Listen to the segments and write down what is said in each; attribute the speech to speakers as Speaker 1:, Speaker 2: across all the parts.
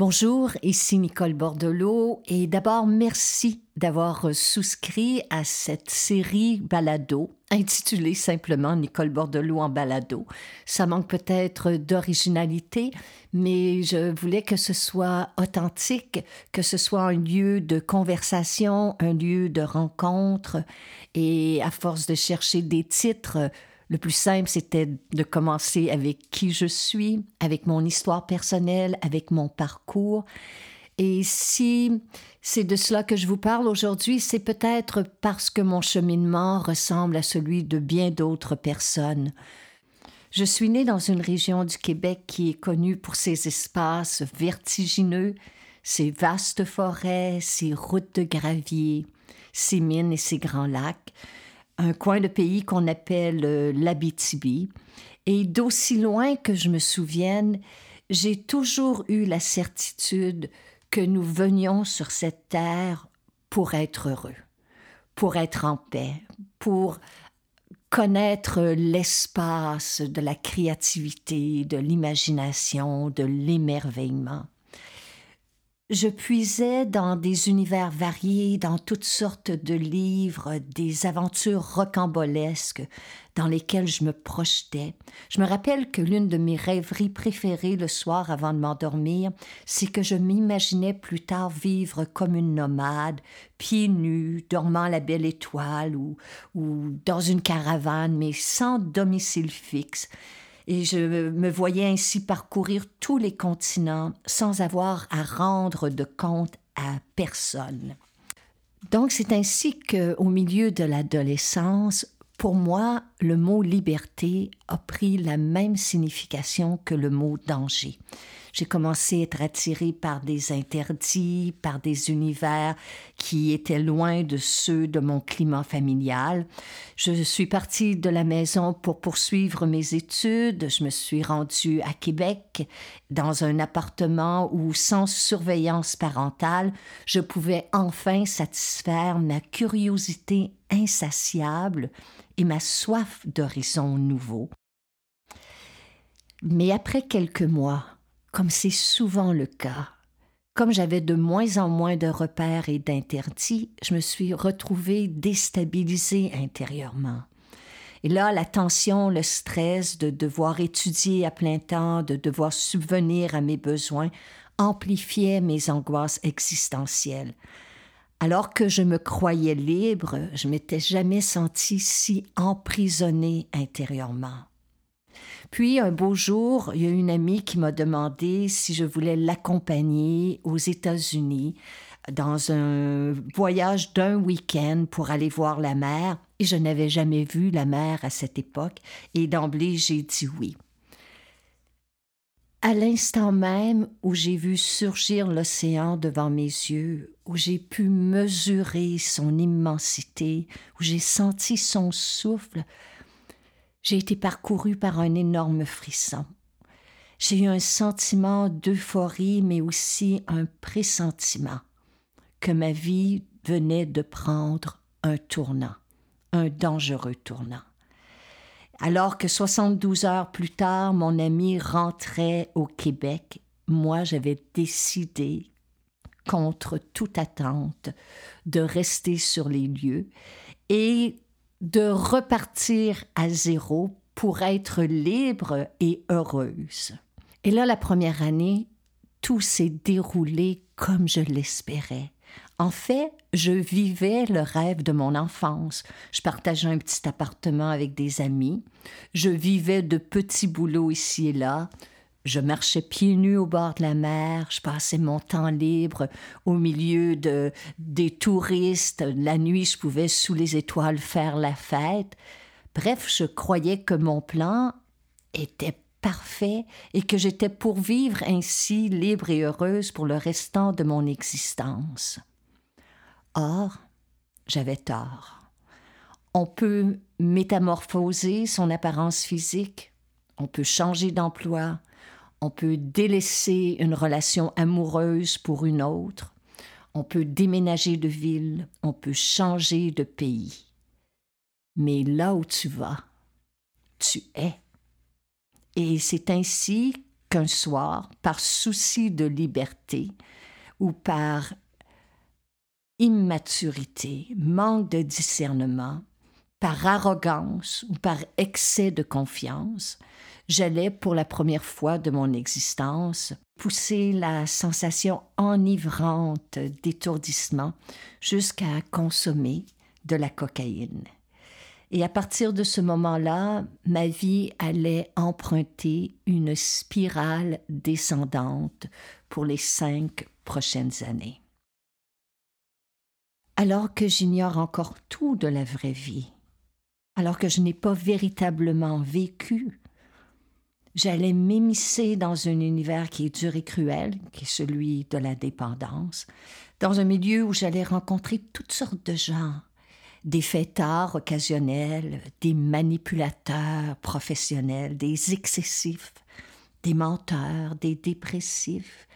Speaker 1: Bonjour, ici Nicole Bordelot et d'abord merci d'avoir souscrit à cette série balado intitulée simplement Nicole Bordelot en balado. Ça manque peut-être d'originalité, mais je voulais que ce soit authentique, que ce soit un lieu de conversation, un lieu de rencontre et à force de chercher des titres, le plus simple, c'était de commencer avec qui je suis, avec mon histoire personnelle, avec mon parcours. Et si c'est de cela que je vous parle aujourd'hui, c'est peut-être parce que mon cheminement ressemble à celui de bien d'autres personnes. Je suis née dans une région du Québec qui est connue pour ses espaces vertigineux, ses vastes forêts, ses routes de gravier, ses mines et ses grands lacs un coin de pays qu'on appelle euh, l'Abitibi. Et d'aussi loin que je me souvienne, j'ai toujours eu la certitude que nous venions sur cette terre pour être heureux, pour être en paix, pour connaître l'espace de la créativité, de l'imagination, de l'émerveillement. Je puisais dans des univers variés, dans toutes sortes de livres, des aventures rocambolesques dans lesquelles je me projetais. Je me rappelle que l'une de mes rêveries préférées le soir avant de m'endormir, c'est que je m'imaginais plus tard vivre comme une nomade, pieds nus, dormant la belle étoile ou, ou dans une caravane, mais sans domicile fixe et je me voyais ainsi parcourir tous les continents sans avoir à rendre de compte à personne. Donc c'est ainsi qu'au milieu de l'adolescence, pour moi, le mot liberté a pris la même signification que le mot danger. J'ai commencé à être attirée par des interdits, par des univers qui étaient loin de ceux de mon climat familial. Je suis partie de la maison pour poursuivre mes études. Je me suis rendue à Québec dans un appartement où, sans surveillance parentale, je pouvais enfin satisfaire ma curiosité insatiable et ma soif d'horizons nouveaux. Mais après quelques mois, comme c'est souvent le cas. Comme j'avais de moins en moins de repères et d'interdits, je me suis retrouvée déstabilisée intérieurement. Et là, la tension, le stress de devoir étudier à plein temps, de devoir subvenir à mes besoins, amplifiaient mes angoisses existentielles. Alors que je me croyais libre, je m'étais jamais sentie si emprisonnée intérieurement. Puis un beau jour, il y a une amie qui m'a demandé si je voulais l'accompagner aux États-Unis dans un voyage d'un week-end pour aller voir la mer. Et je n'avais jamais vu la mer à cette époque. Et d'emblée, j'ai dit oui. À l'instant même où j'ai vu surgir l'océan devant mes yeux, où j'ai pu mesurer son immensité, où j'ai senti son souffle, j'ai été parcouru par un énorme frisson. J'ai eu un sentiment d'euphorie, mais aussi un pressentiment que ma vie venait de prendre un tournant, un dangereux tournant. Alors que 72 heures plus tard, mon ami rentrait au Québec, moi j'avais décidé, contre toute attente, de rester sur les lieux et de repartir à zéro pour être libre et heureuse. Et là, la première année, tout s'est déroulé comme je l'espérais. En fait, je vivais le rêve de mon enfance. Je partageais un petit appartement avec des amis. Je vivais de petits boulots ici et là. Je marchais pieds nus au bord de la mer, je passais mon temps libre au milieu de, des touristes. La nuit, je pouvais sous les étoiles faire la fête. Bref, je croyais que mon plan était parfait et que j'étais pour vivre ainsi libre et heureuse pour le restant de mon existence. Or, j'avais tort. On peut métamorphoser son apparence physique, on peut changer d'emploi, on peut délaisser une relation amoureuse pour une autre, on peut déménager de ville, on peut changer de pays. Mais là où tu vas, tu es. Et c'est ainsi qu'un soir, par souci de liberté ou par immaturité, manque de discernement, par arrogance ou par excès de confiance, j'allais pour la première fois de mon existence pousser la sensation enivrante d'étourdissement jusqu'à consommer de la cocaïne. Et à partir de ce moment-là, ma vie allait emprunter une spirale descendante pour les cinq prochaines années. Alors que j'ignore encore tout de la vraie vie, alors que je n'ai pas véritablement vécu, j'allais m'émisser dans un univers qui est dur et cruel, qui est celui de la dépendance, dans un milieu où j'allais rencontrer toutes sortes de gens, des fêtards occasionnels, des manipulateurs professionnels, des excessifs, des menteurs, des dépressifs,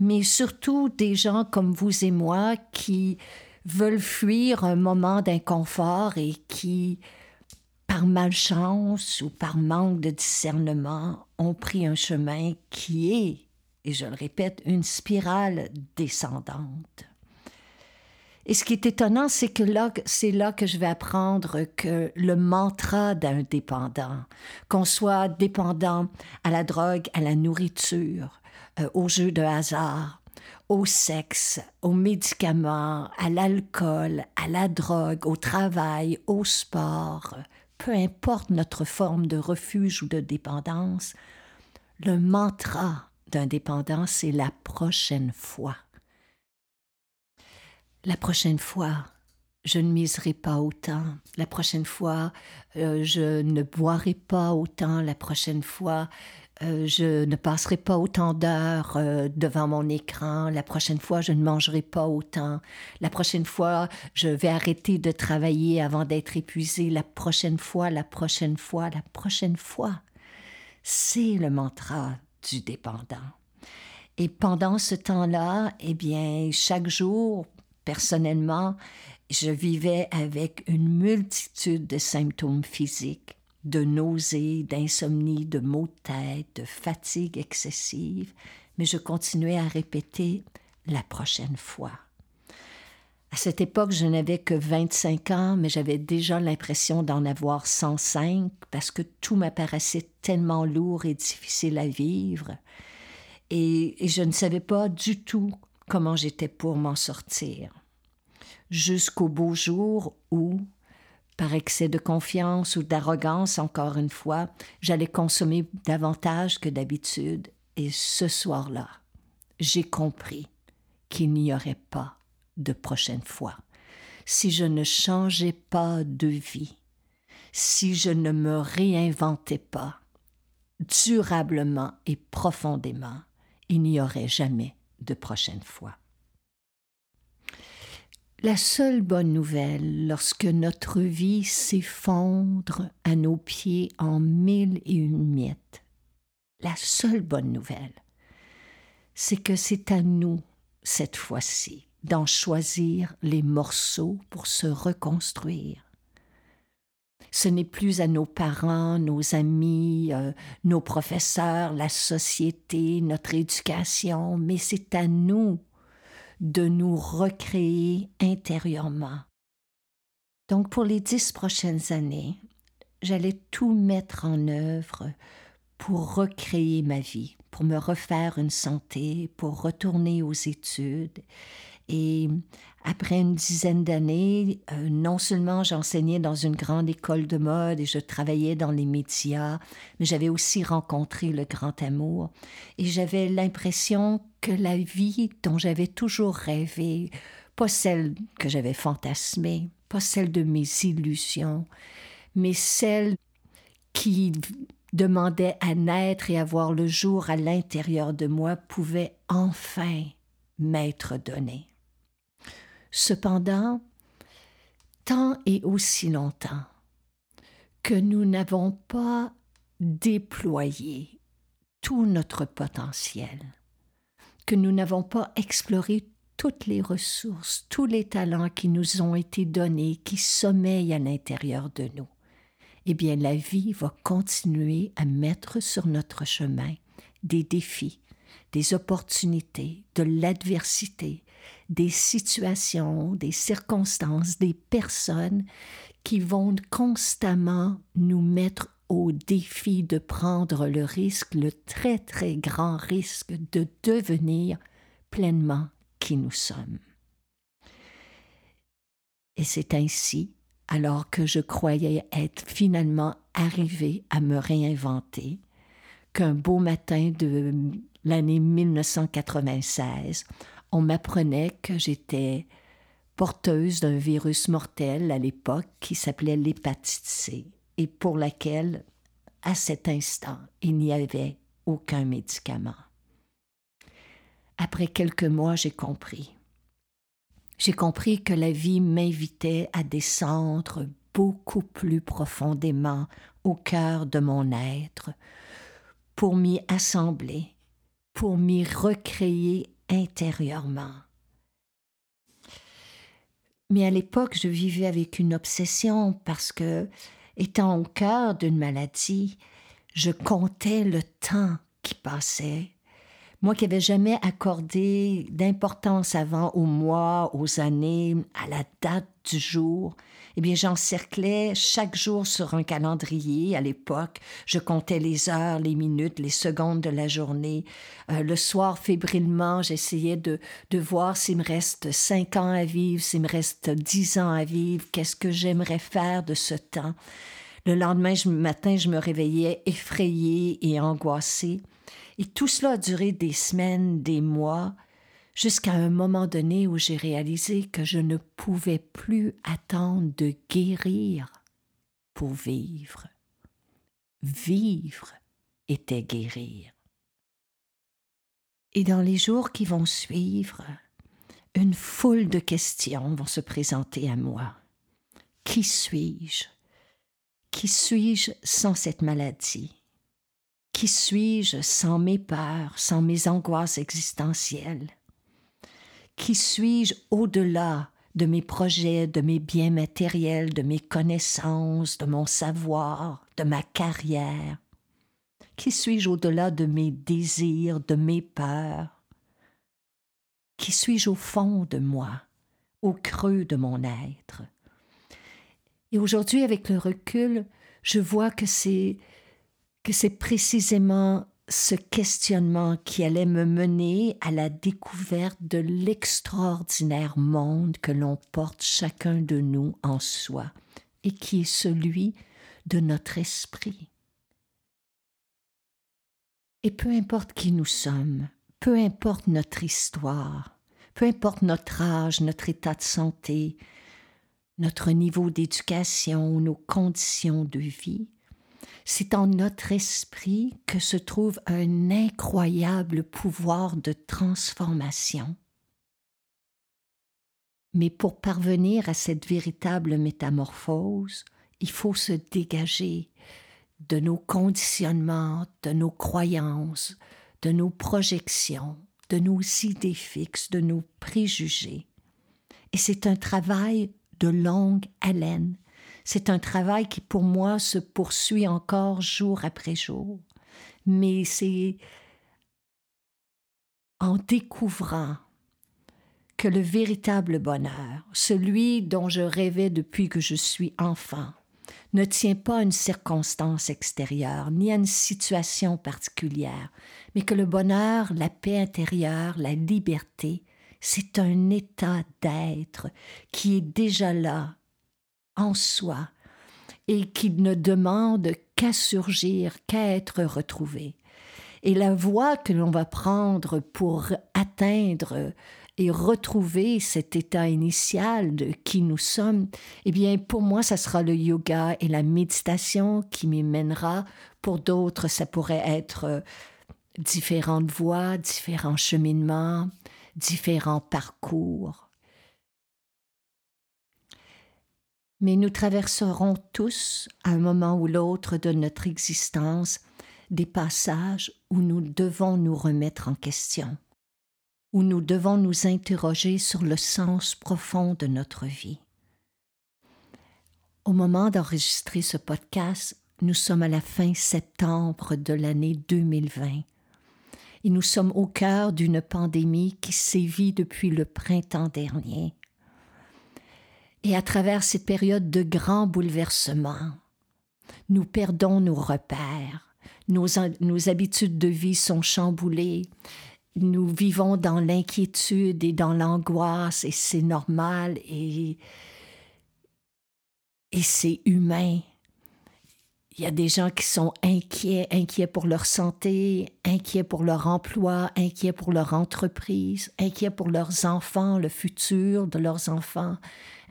Speaker 1: mais surtout des gens comme vous et moi qui veulent fuir un moment d'inconfort et qui, par malchance ou par manque de discernement, ont pris un chemin qui est, et je le répète, une spirale descendante. Et ce qui est étonnant, c'est que c'est là que je vais apprendre que le mantra d'un dépendant, qu'on soit dépendant à la drogue, à la nourriture, euh, aux jeux de hasard, au sexe, aux médicaments, à l'alcool, à la drogue, au travail, au sport, peu importe notre forme de refuge ou de dépendance, le mantra d'un dépendant, c'est la prochaine fois. La prochaine fois, je ne miserai pas autant. La prochaine fois, euh, je ne boirai pas autant. La prochaine fois, euh, je ne passerai pas autant d'heures euh, devant mon écran. La prochaine fois, je ne mangerai pas autant. La prochaine fois, je vais arrêter de travailler avant d'être épuisé. La prochaine fois, la prochaine fois, la prochaine fois. C'est le mantra du dépendant. Et pendant ce temps-là, eh bien, chaque jour, personnellement, je vivais avec une multitude de symptômes physiques, de nausées, d'insomnie, de maux de tête, de fatigue excessive, mais je continuais à répéter la prochaine fois. À cette époque, je n'avais que 25 ans, mais j'avais déjà l'impression d'en avoir 105 parce que tout m'apparaissait tellement lourd et difficile à vivre. Et, et je ne savais pas du tout comment j'étais pour m'en sortir. Jusqu'au beau jour où, par excès de confiance ou d'arrogance, encore une fois, j'allais consommer davantage que d'habitude, et ce soir-là, j'ai compris qu'il n'y aurait pas de prochaine fois. Si je ne changeais pas de vie, si je ne me réinventais pas durablement et profondément, il n'y aurait jamais de prochaine fois. La seule bonne nouvelle lorsque notre vie s'effondre à nos pieds en mille et une miettes, la seule bonne nouvelle, c'est que c'est à nous, cette fois-ci, d'en choisir les morceaux pour se reconstruire. Ce n'est plus à nos parents, nos amis, euh, nos professeurs, la société, notre éducation, mais c'est à nous de nous recréer intérieurement. Donc pour les dix prochaines années, j'allais tout mettre en œuvre pour recréer ma vie, pour me refaire une santé, pour retourner aux études et après une dizaine d'années, euh, non seulement j'enseignais dans une grande école de mode et je travaillais dans les médias, mais j'avais aussi rencontré le grand amour et j'avais l'impression que la vie dont j'avais toujours rêvé, pas celle que j'avais fantasmée, pas celle de mes illusions, mais celle qui demandait à naître et à voir le jour à l'intérieur de moi pouvait enfin m'être donnée. Cependant, tant et aussi longtemps que nous n'avons pas déployé tout notre potentiel, que nous n'avons pas exploré toutes les ressources, tous les talents qui nous ont été donnés, qui sommeillent à l'intérieur de nous, eh bien la vie va continuer à mettre sur notre chemin des défis, des opportunités, de l'adversité, des situations, des circonstances, des personnes qui vont constamment nous mettre au défi de prendre le risque, le très très grand risque de devenir pleinement qui nous sommes. Et c'est ainsi, alors que je croyais être finalement arrivé à me réinventer, qu'un beau matin de l'année 1996, on m'apprenait que j'étais porteuse d'un virus mortel à l'époque qui s'appelait l'hépatite C et pour laquelle, à cet instant, il n'y avait aucun médicament. Après quelques mois, j'ai compris. J'ai compris que la vie m'invitait à descendre beaucoup plus profondément au cœur de mon être, pour m'y assembler, pour m'y recréer intérieurement. Mais à l'époque, je vivais avec une obsession parce que, étant au cœur d'une maladie, je comptais le temps qui passait moi qui n'avais jamais accordé d'importance avant aux mois, aux années, à la date du jour, eh bien, j'encerclais chaque jour sur un calendrier à l'époque. Je comptais les heures, les minutes, les secondes de la journée. Euh, le soir, fébrilement, j'essayais de, de voir s'il me reste cinq ans à vivre, s'il me reste dix ans à vivre, qu'est-ce que j'aimerais faire de ce temps. Le lendemain matin, je me réveillais effrayée et angoissée. Et tout cela a duré des semaines, des mois, jusqu'à un moment donné où j'ai réalisé que je ne pouvais plus attendre de guérir pour vivre. Vivre était guérir. Et dans les jours qui vont suivre, une foule de questions vont se présenter à moi. Qui suis-je? Qui suis-je sans cette maladie? Qui suis-je sans mes peurs, sans mes angoisses existentielles? Qui suis-je au-delà de mes projets, de mes biens matériels, de mes connaissances, de mon savoir, de ma carrière? Qui suis-je au-delà de mes désirs, de mes peurs? Qui suis-je au fond de moi, au creux de mon être? Et aujourd'hui, avec le recul, je vois que c'est que c'est précisément ce questionnement qui allait me mener à la découverte de l'extraordinaire monde que l'on porte chacun de nous en soi et qui est celui de notre esprit. Et peu importe qui nous sommes, peu importe notre histoire, peu importe notre âge, notre état de santé, notre niveau d'éducation nos conditions de vie, c'est en notre esprit que se trouve un incroyable pouvoir de transformation. Mais pour parvenir à cette véritable métamorphose, il faut se dégager de nos conditionnements, de nos croyances, de nos projections, de nos idées fixes, de nos préjugés. Et c'est un travail de longue haleine c'est un travail qui pour moi se poursuit encore jour après jour. Mais c'est en découvrant que le véritable bonheur, celui dont je rêvais depuis que je suis enfant, ne tient pas à une circonstance extérieure, ni à une situation particulière, mais que le bonheur, la paix intérieure, la liberté, c'est un état d'être qui est déjà là en soi et qui ne demande qu'à surgir, qu'à être retrouvé. Et la voie que l'on va prendre pour atteindre et retrouver cet état initial de qui nous sommes, eh bien, pour moi, ça sera le yoga et la méditation qui m'y mènera. Pour d'autres, ça pourrait être euh, différentes voies, différents cheminements, différents parcours. Mais nous traverserons tous, à un moment ou l'autre de notre existence, des passages où nous devons nous remettre en question, où nous devons nous interroger sur le sens profond de notre vie. Au moment d'enregistrer ce podcast, nous sommes à la fin septembre de l'année 2020. et nous sommes au cœur d'une pandémie qui sévit depuis le printemps dernier. Et à travers cette période de grands bouleversements, nous perdons nos repères, nos, nos habitudes de vie sont chamboulées, nous vivons dans l'inquiétude et dans l'angoisse, et c'est normal et, et c'est humain. Il y a des gens qui sont inquiets, inquiets pour leur santé, inquiets pour leur emploi, inquiets pour leur entreprise, inquiets pour leurs enfants, le futur de leurs enfants,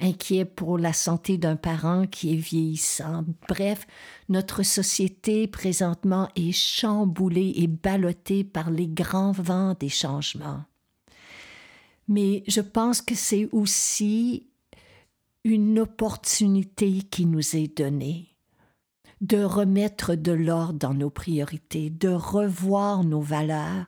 Speaker 1: inquiets pour la santé d'un parent qui est vieillissant. Bref, notre société présentement est chamboulée et ballottée par les grands vents des changements. Mais je pense que c'est aussi une opportunité qui nous est donnée de remettre de l'ordre dans nos priorités, de revoir nos valeurs,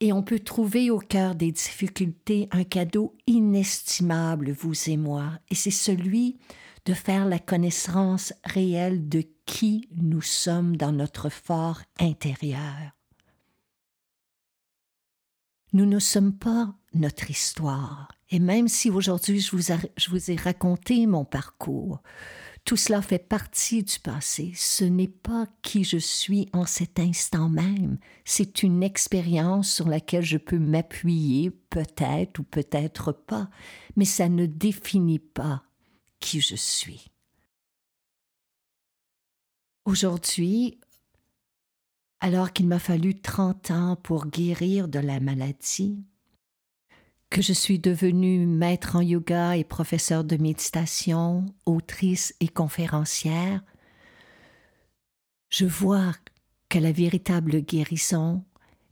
Speaker 1: et on peut trouver au cœur des difficultés un cadeau inestimable, vous et moi, et c'est celui de faire la connaissance réelle de qui nous sommes dans notre fort intérieur. Nous ne sommes pas notre histoire, et même si aujourd'hui je je vous ai raconté mon parcours, tout cela fait partie du passé. Ce n'est pas qui je suis en cet instant même. C'est une expérience sur laquelle je peux m'appuyer, peut-être ou peut-être pas, mais ça ne définit pas qui je suis. Aujourd'hui, alors qu'il m'a fallu 30 ans pour guérir de la maladie, que je suis devenue maître en yoga et professeur de méditation, autrice et conférencière, je vois que la véritable guérison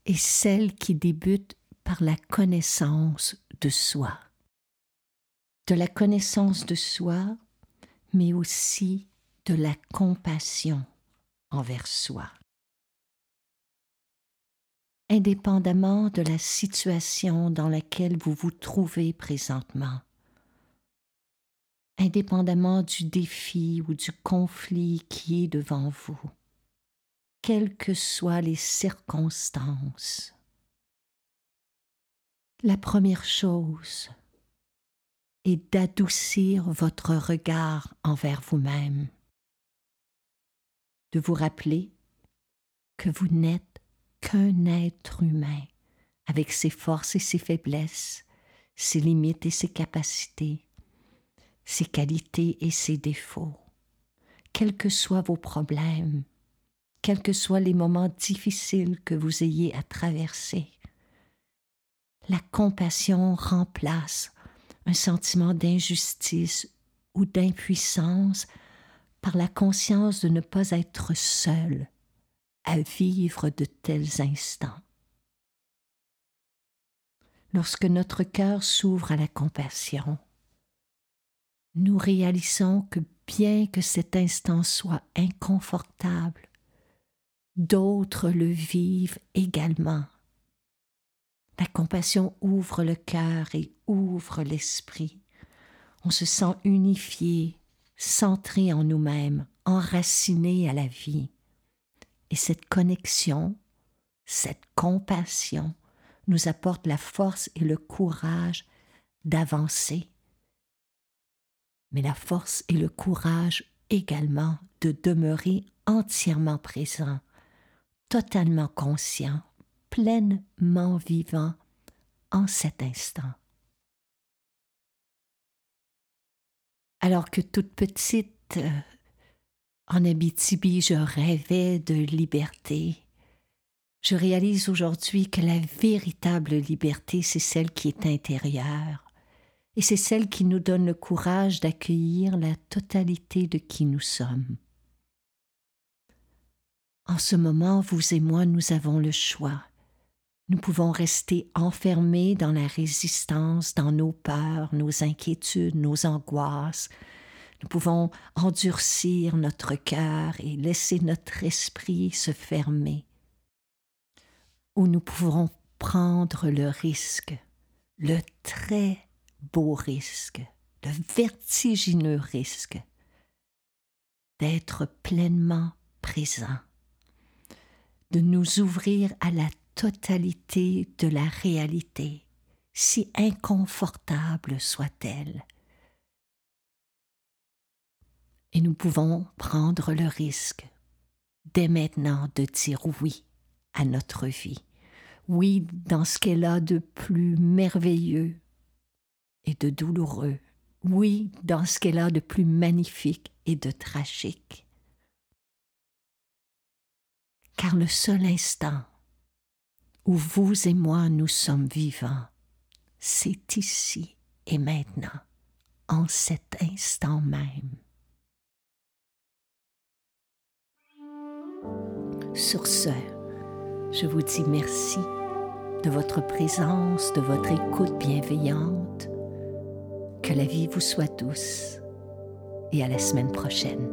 Speaker 1: est celle qui débute par la connaissance de soi. De la connaissance de soi, mais aussi de la compassion envers soi indépendamment de la situation dans laquelle vous vous trouvez présentement, indépendamment du défi ou du conflit qui est devant vous, quelles que soient les circonstances. La première chose est d'adoucir votre regard envers vous-même, de vous rappeler que vous n'êtes qu'un être humain, avec ses forces et ses faiblesses, ses limites et ses capacités, ses qualités et ses défauts. Quels que soient vos problèmes, quels que soient les moments difficiles que vous ayez à traverser, la compassion remplace un sentiment d'injustice ou d'impuissance par la conscience de ne pas être seul à vivre de tels instants. Lorsque notre cœur s'ouvre à la compassion, nous réalisons que bien que cet instant soit inconfortable, d'autres le vivent également. La compassion ouvre le cœur et ouvre l'esprit. On se sent unifié, centré en nous-mêmes, enraciné à la vie. Et cette connexion, cette compassion nous apporte la force et le courage d'avancer, mais la force et le courage également de demeurer entièrement présent, totalement conscient, pleinement vivant en cet instant. Alors que toute petite, euh, en Abitibi, je rêvais de liberté. Je réalise aujourd'hui que la véritable liberté, c'est celle qui est intérieure, et c'est celle qui nous donne le courage d'accueillir la totalité de qui nous sommes. En ce moment, vous et moi, nous avons le choix. Nous pouvons rester enfermés dans la résistance, dans nos peurs, nos inquiétudes, nos angoisses, nous pouvons endurcir notre cœur et laisser notre esprit se fermer. Ou nous pouvons prendre le risque, le très beau risque, le vertigineux risque d'être pleinement présent, de nous ouvrir à la totalité de la réalité, si inconfortable soit-elle. Et nous pouvons prendre le risque dès maintenant de dire oui à notre vie, oui dans ce qu'elle a de plus merveilleux et de douloureux, oui dans ce qu'elle a de plus magnifique et de tragique. Car le seul instant où vous et moi nous sommes vivants, c'est ici et maintenant, en cet instant même. Sur ce, je vous dis merci de votre présence, de votre écoute bienveillante. Que la vie vous soit douce et à la semaine prochaine.